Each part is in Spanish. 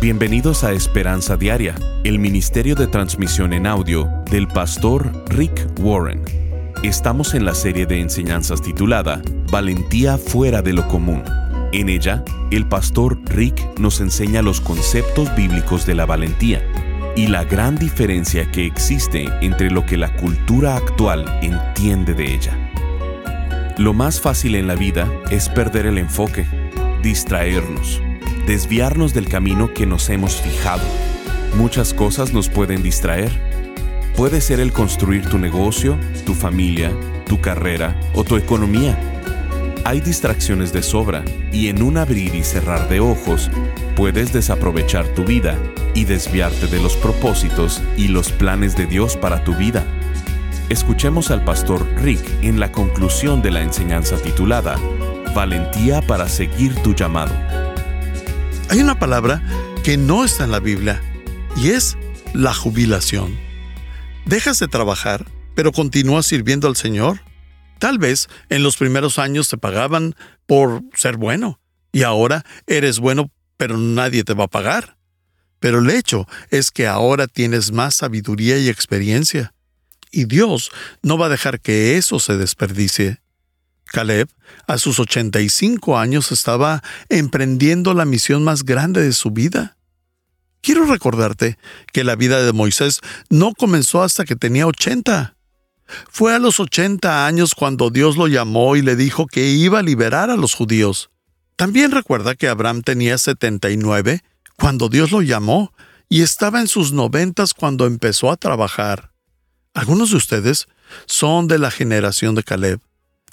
Bienvenidos a Esperanza Diaria, el Ministerio de Transmisión en Audio del pastor Rick Warren. Estamos en la serie de enseñanzas titulada Valentía fuera de lo común. En ella, el pastor Rick nos enseña los conceptos bíblicos de la valentía y la gran diferencia que existe entre lo que la cultura actual entiende de ella. Lo más fácil en la vida es perder el enfoque, distraernos desviarnos del camino que nos hemos fijado. Muchas cosas nos pueden distraer. Puede ser el construir tu negocio, tu familia, tu carrera o tu economía. Hay distracciones de sobra y en un abrir y cerrar de ojos puedes desaprovechar tu vida y desviarte de los propósitos y los planes de Dios para tu vida. Escuchemos al pastor Rick en la conclusión de la enseñanza titulada Valentía para seguir tu llamado. Hay una palabra que no está en la Biblia y es la jubilación. Dejas de trabajar, pero continúas sirviendo al Señor. Tal vez en los primeros años te pagaban por ser bueno y ahora eres bueno, pero nadie te va a pagar. Pero el hecho es que ahora tienes más sabiduría y experiencia. Y Dios no va a dejar que eso se desperdicie. Caleb, a sus 85 años, estaba emprendiendo la misión más grande de su vida. Quiero recordarte que la vida de Moisés no comenzó hasta que tenía 80. Fue a los 80 años cuando Dios lo llamó y le dijo que iba a liberar a los judíos. También recuerda que Abraham tenía 79 cuando Dios lo llamó y estaba en sus noventas cuando empezó a trabajar. Algunos de ustedes son de la generación de Caleb.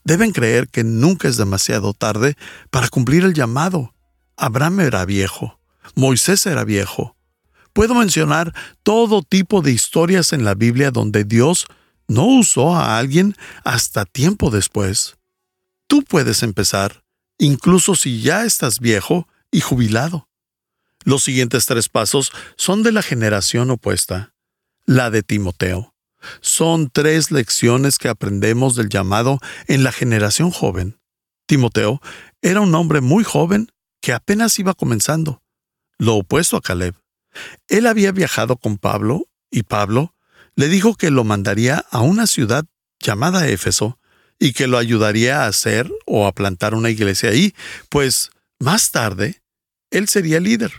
Deben creer que nunca es demasiado tarde para cumplir el llamado. Abraham era viejo, Moisés era viejo. Puedo mencionar todo tipo de historias en la Biblia donde Dios no usó a alguien hasta tiempo después. Tú puedes empezar, incluso si ya estás viejo y jubilado. Los siguientes tres pasos son de la generación opuesta, la de Timoteo. Son tres lecciones que aprendemos del llamado en la generación joven. Timoteo era un hombre muy joven que apenas iba comenzando, lo opuesto a Caleb. Él había viajado con Pablo y Pablo le dijo que lo mandaría a una ciudad llamada Éfeso y que lo ayudaría a hacer o a plantar una iglesia ahí, pues más tarde él sería líder.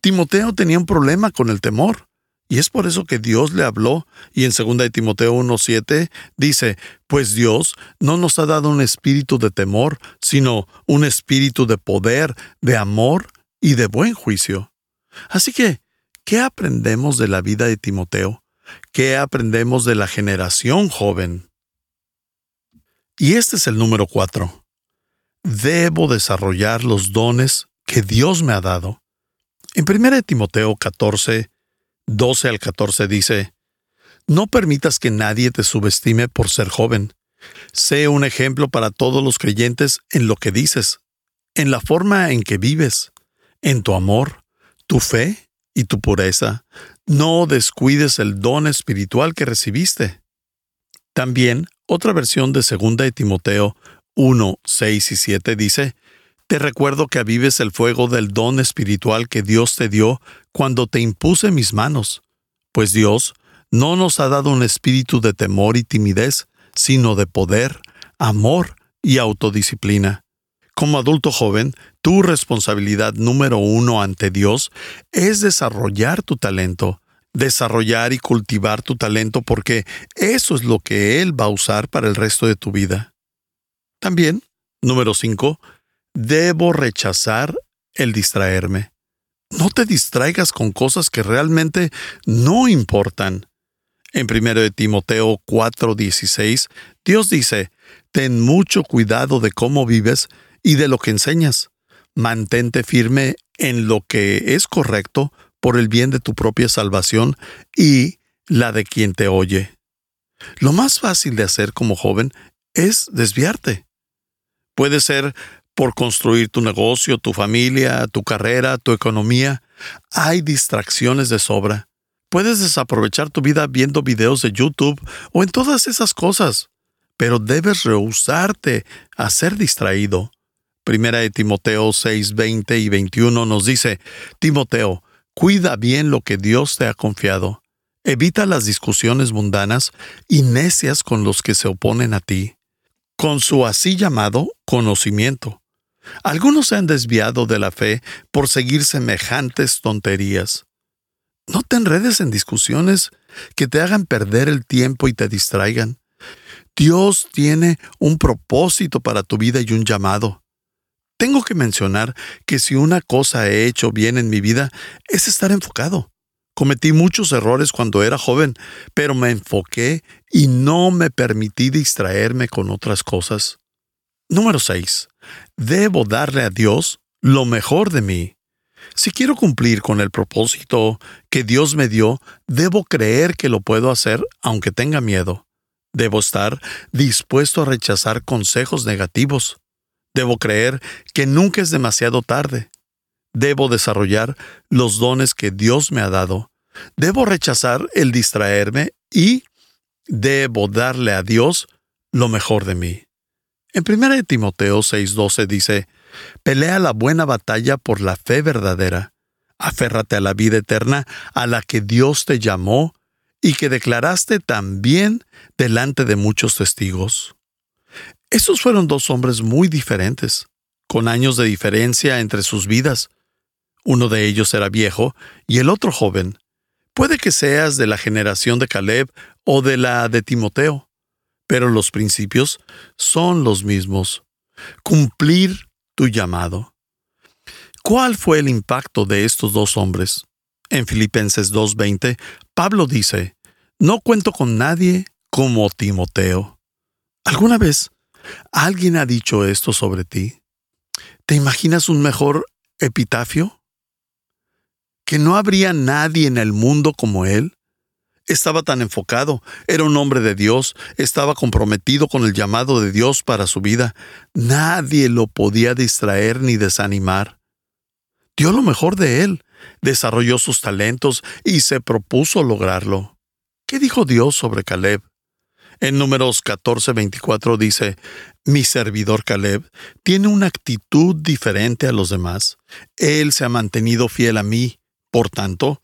Timoteo tenía un problema con el temor. Y es por eso que Dios le habló y en 2 de Timoteo 1.7 dice, pues Dios no nos ha dado un espíritu de temor, sino un espíritu de poder, de amor y de buen juicio. Así que, ¿qué aprendemos de la vida de Timoteo? ¿Qué aprendemos de la generación joven? Y este es el número 4. Debo desarrollar los dones que Dios me ha dado. En 1 Timoteo 14, 12 al 14 dice, No permitas que nadie te subestime por ser joven. Sé un ejemplo para todos los creyentes en lo que dices, en la forma en que vives, en tu amor, tu fe y tu pureza. No descuides el don espiritual que recibiste. También, otra versión de 2 de Timoteo 1, 6 y 7 dice, te recuerdo que avives el fuego del don espiritual que Dios te dio cuando te impuse mis manos, pues Dios no nos ha dado un espíritu de temor y timidez, sino de poder, amor y autodisciplina. Como adulto joven, tu responsabilidad número uno ante Dios es desarrollar tu talento, desarrollar y cultivar tu talento porque eso es lo que Él va a usar para el resto de tu vida. También, número cinco, Debo rechazar el distraerme. No te distraigas con cosas que realmente no importan. En 1 Timoteo 4:16, Dios dice, Ten mucho cuidado de cómo vives y de lo que enseñas. Mantente firme en lo que es correcto por el bien de tu propia salvación y la de quien te oye. Lo más fácil de hacer como joven es desviarte. Puede ser por construir tu negocio, tu familia, tu carrera, tu economía. Hay distracciones de sobra. Puedes desaprovechar tu vida viendo videos de YouTube o en todas esas cosas, pero debes rehusarte a ser distraído. Primera de Timoteo 6, 20 y 21 nos dice, Timoteo, Cuida bien lo que Dios te ha confiado. Evita las discusiones mundanas y necias con los que se oponen a ti, con su así llamado conocimiento. Algunos se han desviado de la fe por seguir semejantes tonterías. No te enredes en discusiones que te hagan perder el tiempo y te distraigan. Dios tiene un propósito para tu vida y un llamado. Tengo que mencionar que si una cosa he hecho bien en mi vida es estar enfocado. Cometí muchos errores cuando era joven, pero me enfoqué y no me permití distraerme con otras cosas. Número 6. Debo darle a Dios lo mejor de mí. Si quiero cumplir con el propósito que Dios me dio, debo creer que lo puedo hacer aunque tenga miedo. Debo estar dispuesto a rechazar consejos negativos. Debo creer que nunca es demasiado tarde. Debo desarrollar los dones que Dios me ha dado. Debo rechazar el distraerme y debo darle a Dios lo mejor de mí. En 1 Timoteo 6:12 dice, Pelea la buena batalla por la fe verdadera. Aférrate a la vida eterna a la que Dios te llamó y que declaraste también delante de muchos testigos. Esos fueron dos hombres muy diferentes, con años de diferencia entre sus vidas. Uno de ellos era viejo y el otro joven. Puede que seas de la generación de Caleb o de la de Timoteo, pero los principios son los mismos. Cumplir tu llamado. ¿Cuál fue el impacto de estos dos hombres? En Filipenses 2.20, Pablo dice, No cuento con nadie como Timoteo. ¿Alguna vez alguien ha dicho esto sobre ti? ¿Te imaginas un mejor epitafio? ¿Que no habría nadie en el mundo como él? Estaba tan enfocado, era un hombre de Dios, estaba comprometido con el llamado de Dios para su vida. Nadie lo podía distraer ni desanimar. Dio lo mejor de él, desarrolló sus talentos y se propuso lograrlo. ¿Qué dijo Dios sobre Caleb? En números 14:24 dice, Mi servidor Caleb tiene una actitud diferente a los demás. Él se ha mantenido fiel a mí. Por tanto,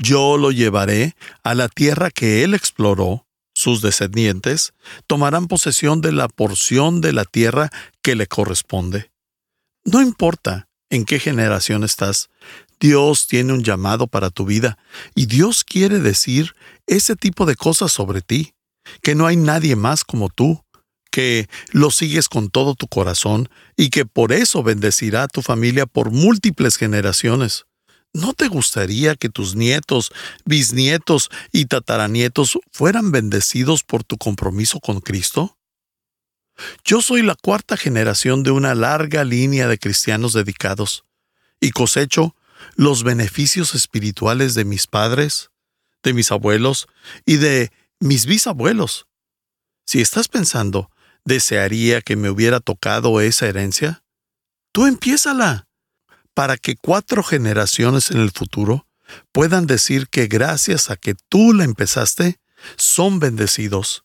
yo lo llevaré a la tierra que él exploró. Sus descendientes tomarán posesión de la porción de la tierra que le corresponde. No importa en qué generación estás, Dios tiene un llamado para tu vida y Dios quiere decir ese tipo de cosas sobre ti, que no hay nadie más como tú, que lo sigues con todo tu corazón y que por eso bendecirá a tu familia por múltiples generaciones. ¿No te gustaría que tus nietos, bisnietos y tataranietos fueran bendecidos por tu compromiso con Cristo? Yo soy la cuarta generación de una larga línea de cristianos dedicados y cosecho los beneficios espirituales de mis padres, de mis abuelos y de mis bisabuelos. Si estás pensando, ¿desearía que me hubiera tocado esa herencia? Tú empiézala para que cuatro generaciones en el futuro puedan decir que gracias a que tú la empezaste, son bendecidos.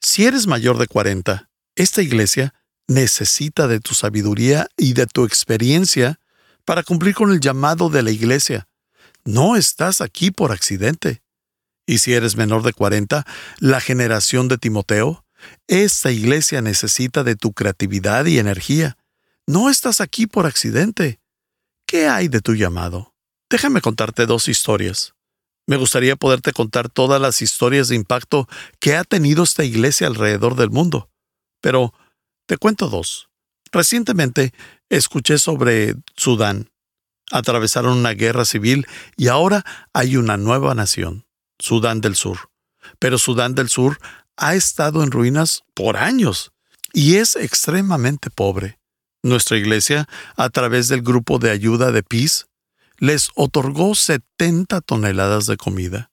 Si eres mayor de 40, esta iglesia necesita de tu sabiduría y de tu experiencia para cumplir con el llamado de la iglesia. No estás aquí por accidente. Y si eres menor de 40, la generación de Timoteo, esta iglesia necesita de tu creatividad y energía. No estás aquí por accidente. ¿Qué hay de tu llamado? Déjame contarte dos historias. Me gustaría poderte contar todas las historias de impacto que ha tenido esta iglesia alrededor del mundo. Pero te cuento dos. Recientemente escuché sobre Sudán. Atravesaron una guerra civil y ahora hay una nueva nación, Sudán del Sur. Pero Sudán del Sur ha estado en ruinas por años y es extremadamente pobre. Nuestra iglesia, a través del grupo de ayuda de PIS, les otorgó 70 toneladas de comida.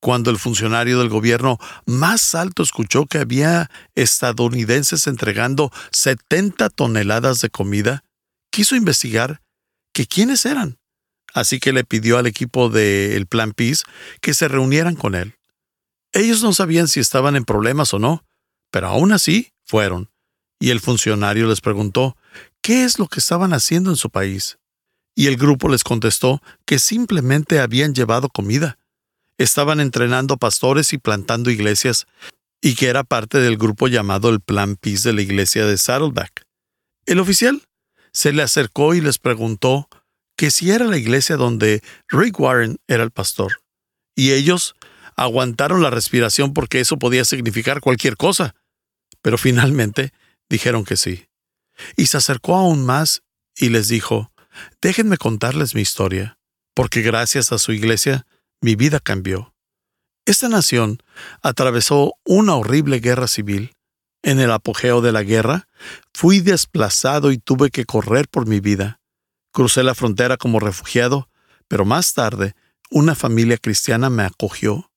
Cuando el funcionario del gobierno más alto escuchó que había estadounidenses entregando 70 toneladas de comida, quiso investigar que quiénes eran. Así que le pidió al equipo del Plan PIS que se reunieran con él. Ellos no sabían si estaban en problemas o no, pero aún así fueron y el funcionario les preguntó qué es lo que estaban haciendo en su país. Y el grupo les contestó que simplemente habían llevado comida. Estaban entrenando pastores y plantando iglesias, y que era parte del grupo llamado el Plan Peace de la iglesia de Saddleback. El oficial se le acercó y les preguntó que si era la iglesia donde Rick Warren era el pastor. Y ellos aguantaron la respiración porque eso podía significar cualquier cosa. Pero finalmente dijeron que sí. Y se acercó aún más y les dijo, déjenme contarles mi historia, porque gracias a su iglesia mi vida cambió. Esta nación atravesó una horrible guerra civil. En el apogeo de la guerra, fui desplazado y tuve que correr por mi vida. Crucé la frontera como refugiado, pero más tarde una familia cristiana me acogió.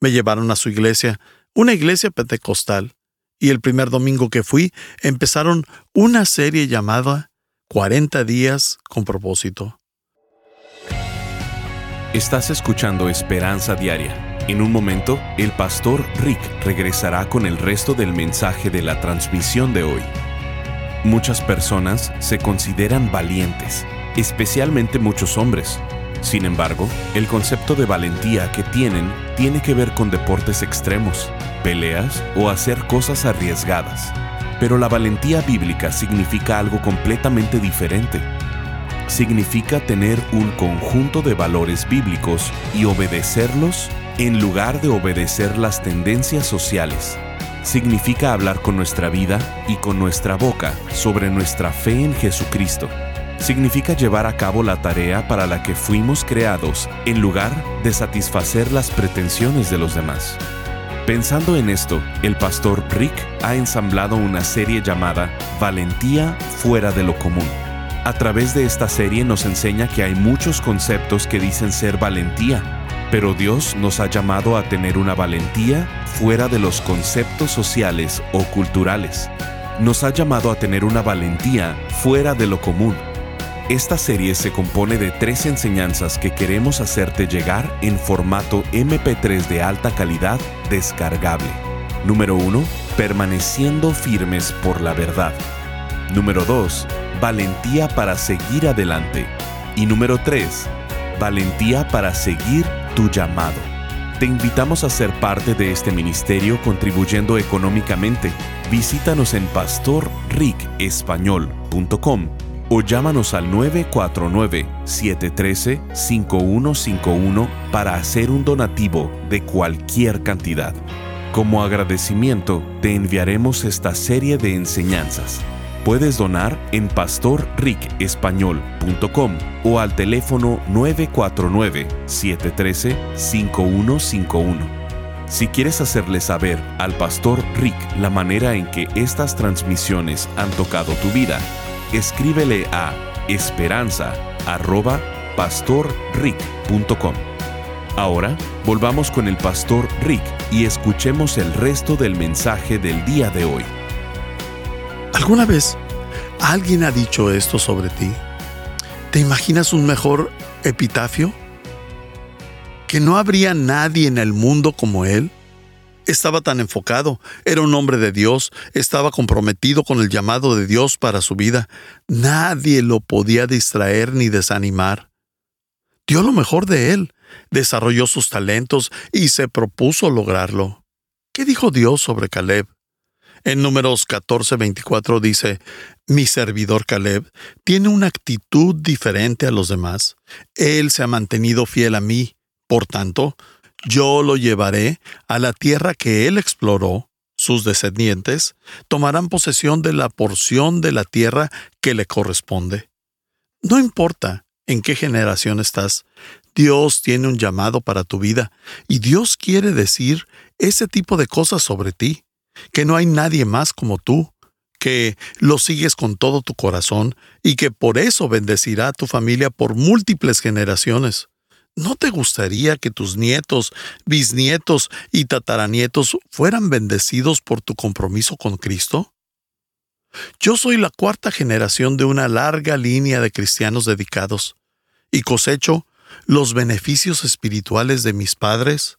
Me llevaron a su iglesia, una iglesia pentecostal, y el primer domingo que fui empezaron una serie llamada 40 días con propósito. Estás escuchando Esperanza Diaria. En un momento, el pastor Rick regresará con el resto del mensaje de la transmisión de hoy. Muchas personas se consideran valientes, especialmente muchos hombres. Sin embargo, el concepto de valentía que tienen tiene que ver con deportes extremos, peleas o hacer cosas arriesgadas. Pero la valentía bíblica significa algo completamente diferente. Significa tener un conjunto de valores bíblicos y obedecerlos en lugar de obedecer las tendencias sociales. Significa hablar con nuestra vida y con nuestra boca sobre nuestra fe en Jesucristo significa llevar a cabo la tarea para la que fuimos creados en lugar de satisfacer las pretensiones de los demás. Pensando en esto, el pastor Rick ha ensamblado una serie llamada Valentía fuera de lo común. A través de esta serie nos enseña que hay muchos conceptos que dicen ser valentía, pero Dios nos ha llamado a tener una valentía fuera de los conceptos sociales o culturales. Nos ha llamado a tener una valentía fuera de lo común esta serie se compone de tres enseñanzas que queremos hacerte llegar en formato MP3 de alta calidad descargable. Número 1. Permaneciendo firmes por la verdad. Número 2. Valentía para seguir adelante. Y número 3. Valentía para seguir tu llamado. Te invitamos a ser parte de este ministerio contribuyendo económicamente. Visítanos en pastorricespañol.com o llámanos al 949-713-5151 para hacer un donativo de cualquier cantidad. Como agradecimiento, te enviaremos esta serie de enseñanzas. Puedes donar en pastorricespañol.com o al teléfono 949-713-5151. Si quieres hacerle saber al pastor Rick la manera en que estas transmisiones han tocado tu vida, escríbele a esperanza.pastorrick.com. Ahora volvamos con el pastor Rick y escuchemos el resto del mensaje del día de hoy. ¿Alguna vez alguien ha dicho esto sobre ti? ¿Te imaginas un mejor epitafio? ¿Que no habría nadie en el mundo como él? Estaba tan enfocado, era un hombre de Dios, estaba comprometido con el llamado de Dios para su vida. Nadie lo podía distraer ni desanimar. Dio lo mejor de él, desarrolló sus talentos y se propuso lograrlo. ¿Qué dijo Dios sobre Caleb? En números 14:24 dice, Mi servidor Caleb tiene una actitud diferente a los demás. Él se ha mantenido fiel a mí. Por tanto, yo lo llevaré a la tierra que él exploró. Sus descendientes tomarán posesión de la porción de la tierra que le corresponde. No importa en qué generación estás, Dios tiene un llamado para tu vida y Dios quiere decir ese tipo de cosas sobre ti, que no hay nadie más como tú, que lo sigues con todo tu corazón y que por eso bendecirá a tu familia por múltiples generaciones. ¿No te gustaría que tus nietos, bisnietos y tataranietos fueran bendecidos por tu compromiso con Cristo? Yo soy la cuarta generación de una larga línea de cristianos dedicados y cosecho los beneficios espirituales de mis padres,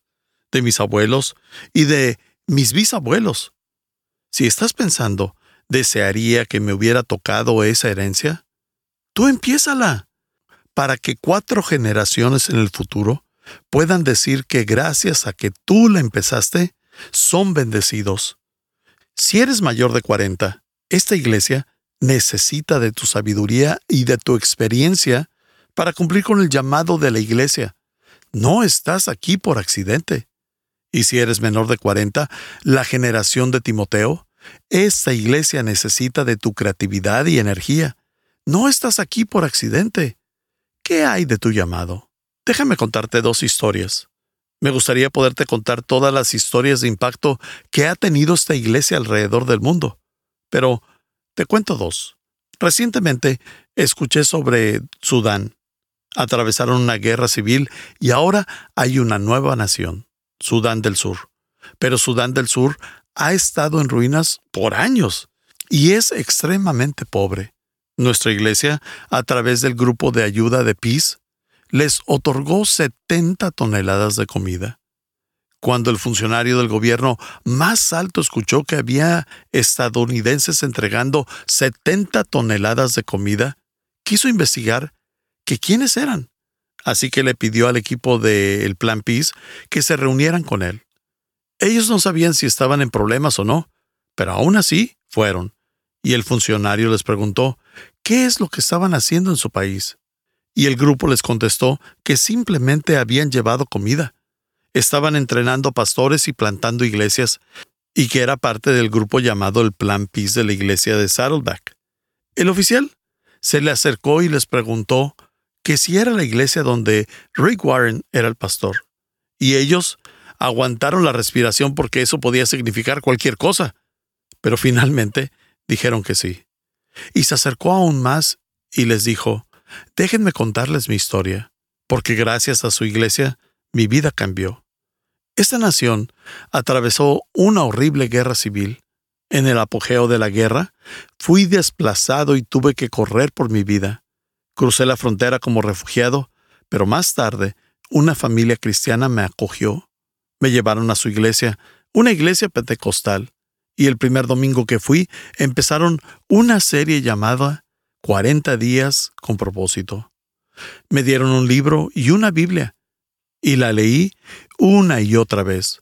de mis abuelos y de mis bisabuelos. Si estás pensando, ¿desearía que me hubiera tocado esa herencia? Tú empiézala para que cuatro generaciones en el futuro puedan decir que gracias a que tú la empezaste, son bendecidos. Si eres mayor de 40, esta iglesia necesita de tu sabiduría y de tu experiencia para cumplir con el llamado de la iglesia. No estás aquí por accidente. Y si eres menor de 40, la generación de Timoteo, esta iglesia necesita de tu creatividad y energía. No estás aquí por accidente. ¿Qué hay de tu llamado? Déjame contarte dos historias. Me gustaría poderte contar todas las historias de impacto que ha tenido esta iglesia alrededor del mundo. Pero te cuento dos. Recientemente escuché sobre Sudán. Atravesaron una guerra civil y ahora hay una nueva nación, Sudán del Sur. Pero Sudán del Sur ha estado en ruinas por años y es extremadamente pobre. Nuestra iglesia, a través del grupo de ayuda de Peace, les otorgó 70 toneladas de comida. Cuando el funcionario del gobierno más alto escuchó que había estadounidenses entregando 70 toneladas de comida, quiso investigar que quiénes eran. Así que le pidió al equipo del Plan Peace que se reunieran con él. Ellos no sabían si estaban en problemas o no, pero aún así fueron. Y el funcionario les preguntó qué es lo que estaban haciendo en su país. Y el grupo les contestó que simplemente habían llevado comida estaban entrenando pastores y plantando iglesias, y que era parte del grupo llamado el Plan Peace de la iglesia de Saddleback. El oficial se le acercó y les preguntó que si era la iglesia donde Rick Warren era el pastor. Y ellos aguantaron la respiración porque eso podía significar cualquier cosa. Pero finalmente dijeron que sí. Y se acercó aún más y les dijo, déjenme contarles mi historia, porque gracias a su iglesia mi vida cambió. Esta nación atravesó una horrible guerra civil. En el apogeo de la guerra, fui desplazado y tuve que correr por mi vida. Crucé la frontera como refugiado, pero más tarde una familia cristiana me acogió. Me llevaron a su iglesia, una iglesia pentecostal, y el primer domingo que fui empezaron una serie llamada 40 días con propósito. Me dieron un libro y una Biblia, y la leí una y otra vez.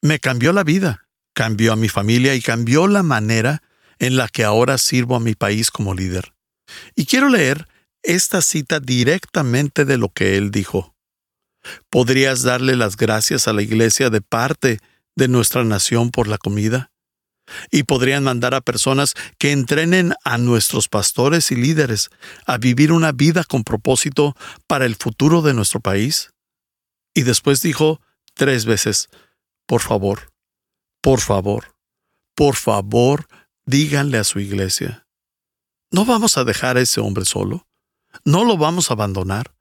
Me cambió la vida, cambió a mi familia y cambió la manera en la que ahora sirvo a mi país como líder. Y quiero leer esta cita directamente de lo que él dijo. ¿Podrías darle las gracias a la iglesia de parte de nuestra nación por la comida? Y podrían mandar a personas que entrenen a nuestros pastores y líderes a vivir una vida con propósito para el futuro de nuestro país. Y después dijo tres veces, por favor, por favor, por favor, díganle a su iglesia. No vamos a dejar a ese hombre solo. No lo vamos a abandonar.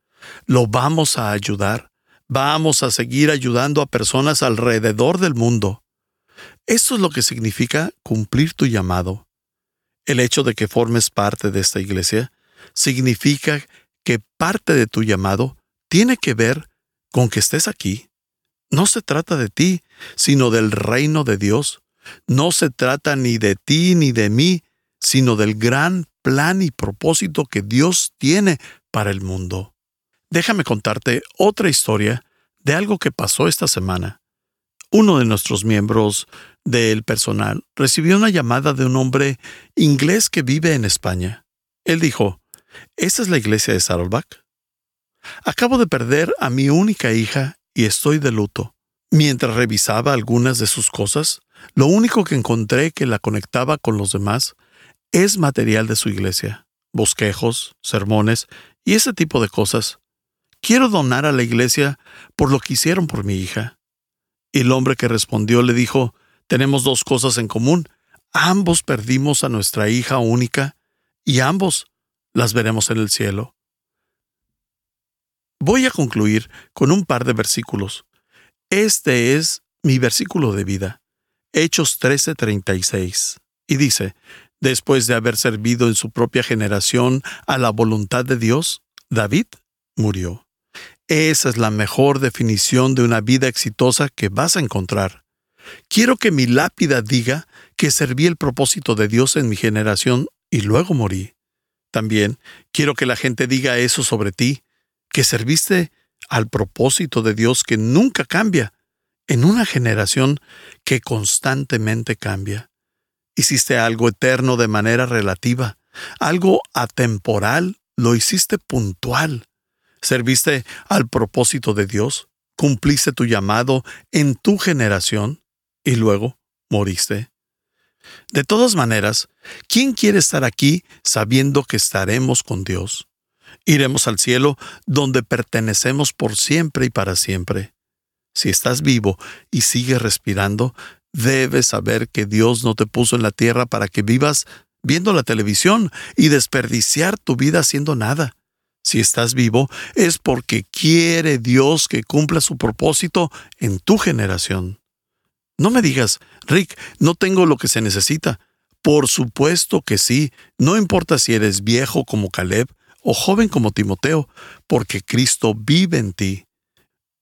Lo vamos a ayudar. Vamos a seguir ayudando a personas alrededor del mundo. Esto es lo que significa cumplir tu llamado. El hecho de que formes parte de esta iglesia significa que parte de tu llamado tiene que ver con que estés aquí. No se trata de ti, sino del reino de Dios. No se trata ni de ti ni de mí, sino del gran plan y propósito que Dios tiene para el mundo. Déjame contarte otra historia de algo que pasó esta semana. Uno de nuestros miembros del personal recibió una llamada de un hombre inglés que vive en España. Él dijo, ¿Esta es la iglesia de Saddleback? Acabo de perder a mi única hija y estoy de luto. Mientras revisaba algunas de sus cosas, lo único que encontré que la conectaba con los demás es material de su iglesia, bosquejos, sermones y ese tipo de cosas. Quiero donar a la iglesia por lo que hicieron por mi hija. Y el hombre que respondió le dijo, tenemos dos cosas en común. Ambos perdimos a nuestra hija única y ambos las veremos en el cielo. Voy a concluir con un par de versículos. Este es mi versículo de vida, Hechos 13:36, y dice, después de haber servido en su propia generación a la voluntad de Dios, David murió. Esa es la mejor definición de una vida exitosa que vas a encontrar. Quiero que mi lápida diga que serví el propósito de Dios en mi generación y luego morí. También quiero que la gente diga eso sobre ti, que serviste al propósito de Dios que nunca cambia, en una generación que constantemente cambia. Hiciste algo eterno de manera relativa, algo atemporal, lo hiciste puntual. Serviste al propósito de Dios, cumpliste tu llamado en tu generación y luego moriste. De todas maneras, ¿quién quiere estar aquí sabiendo que estaremos con Dios? Iremos al cielo donde pertenecemos por siempre y para siempre. Si estás vivo y sigues respirando, debes saber que Dios no te puso en la tierra para que vivas viendo la televisión y desperdiciar tu vida haciendo nada. Si estás vivo es porque quiere Dios que cumpla su propósito en tu generación. No me digas, Rick, no tengo lo que se necesita. Por supuesto que sí, no importa si eres viejo como Caleb o joven como Timoteo, porque Cristo vive en ti.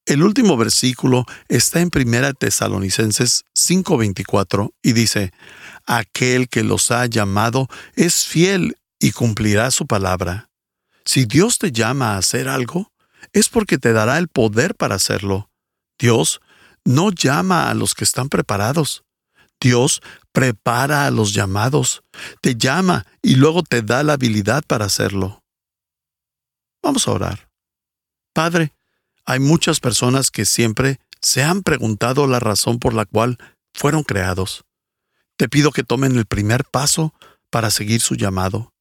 El último versículo está en 1 Tesalonicenses 5:24 y dice, Aquel que los ha llamado es fiel y cumplirá su palabra. Si Dios te llama a hacer algo, es porque te dará el poder para hacerlo. Dios no llama a los que están preparados. Dios prepara a los llamados, te llama y luego te da la habilidad para hacerlo. Vamos a orar. Padre, hay muchas personas que siempre se han preguntado la razón por la cual fueron creados. Te pido que tomen el primer paso para seguir su llamado.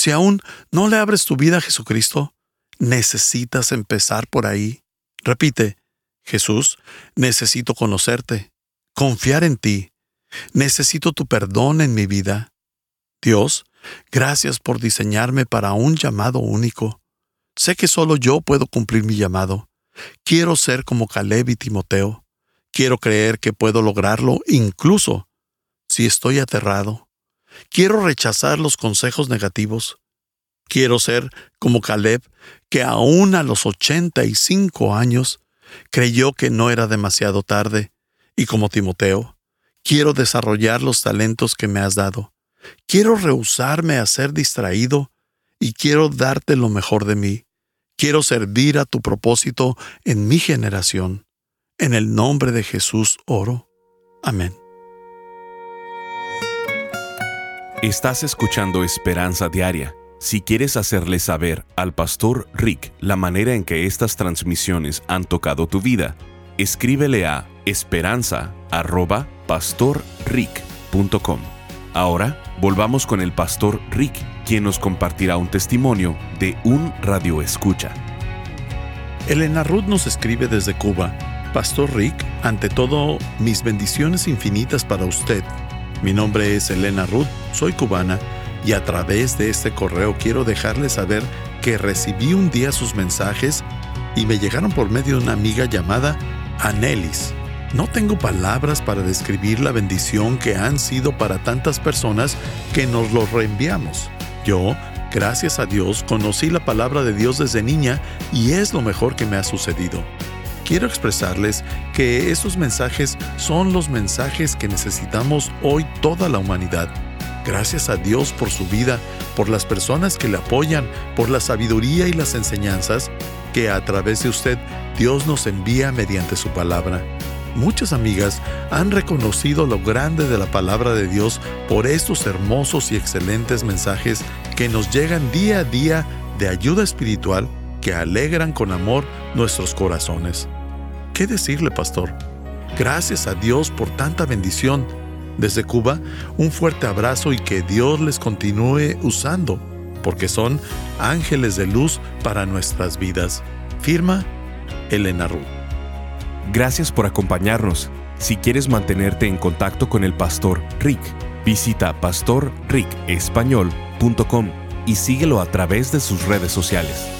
Si aún no le abres tu vida a Jesucristo, necesitas empezar por ahí. Repite, Jesús, necesito conocerte, confiar en ti. Necesito tu perdón en mi vida. Dios, gracias por diseñarme para un llamado único. Sé que solo yo puedo cumplir mi llamado. Quiero ser como Caleb y Timoteo. Quiero creer que puedo lograrlo incluso si estoy aterrado. Quiero rechazar los consejos negativos. Quiero ser como Caleb, que aún a los 85 años creyó que no era demasiado tarde, y como Timoteo, quiero desarrollar los talentos que me has dado. Quiero rehusarme a ser distraído y quiero darte lo mejor de mí. Quiero servir a tu propósito en mi generación. En el nombre de Jesús oro. Amén. Estás escuchando Esperanza Diaria si quieres hacerle saber al pastor Rick la manera en que estas transmisiones han tocado tu vida, escríbele a esperanza.pastorrick.com. Ahora volvamos con el pastor Rick, quien nos compartirá un testimonio de un radio escucha. Elena Ruth nos escribe desde Cuba. Pastor Rick, ante todo, mis bendiciones infinitas para usted. Mi nombre es Elena Ruth, soy cubana y a través de este correo quiero dejarles saber que recibí un día sus mensajes y me llegaron por medio de una amiga llamada Anelis. No tengo palabras para describir la bendición que han sido para tantas personas que nos los reenviamos. Yo, gracias a Dios, conocí la palabra de Dios desde niña y es lo mejor que me ha sucedido. Quiero expresarles que estos mensajes son los mensajes que necesitamos hoy toda la humanidad Gracias a Dios por su vida, por las personas que le apoyan, por la sabiduría y las enseñanzas que a través de usted Dios nos envía mediante su palabra. Muchas amigas han reconocido lo grande de la palabra de Dios por estos hermosos y excelentes mensajes que nos llegan día a día de ayuda espiritual que alegran con amor nuestros corazones. ¿Qué decirle, pastor? Gracias a Dios por tanta bendición desde Cuba, un fuerte abrazo y que Dios les continúe usando, porque son ángeles de luz para nuestras vidas. Firma Elena Ru. Gracias por acompañarnos. Si quieres mantenerte en contacto con el pastor Rick, visita pastorricespañol.com y síguelo a través de sus redes sociales.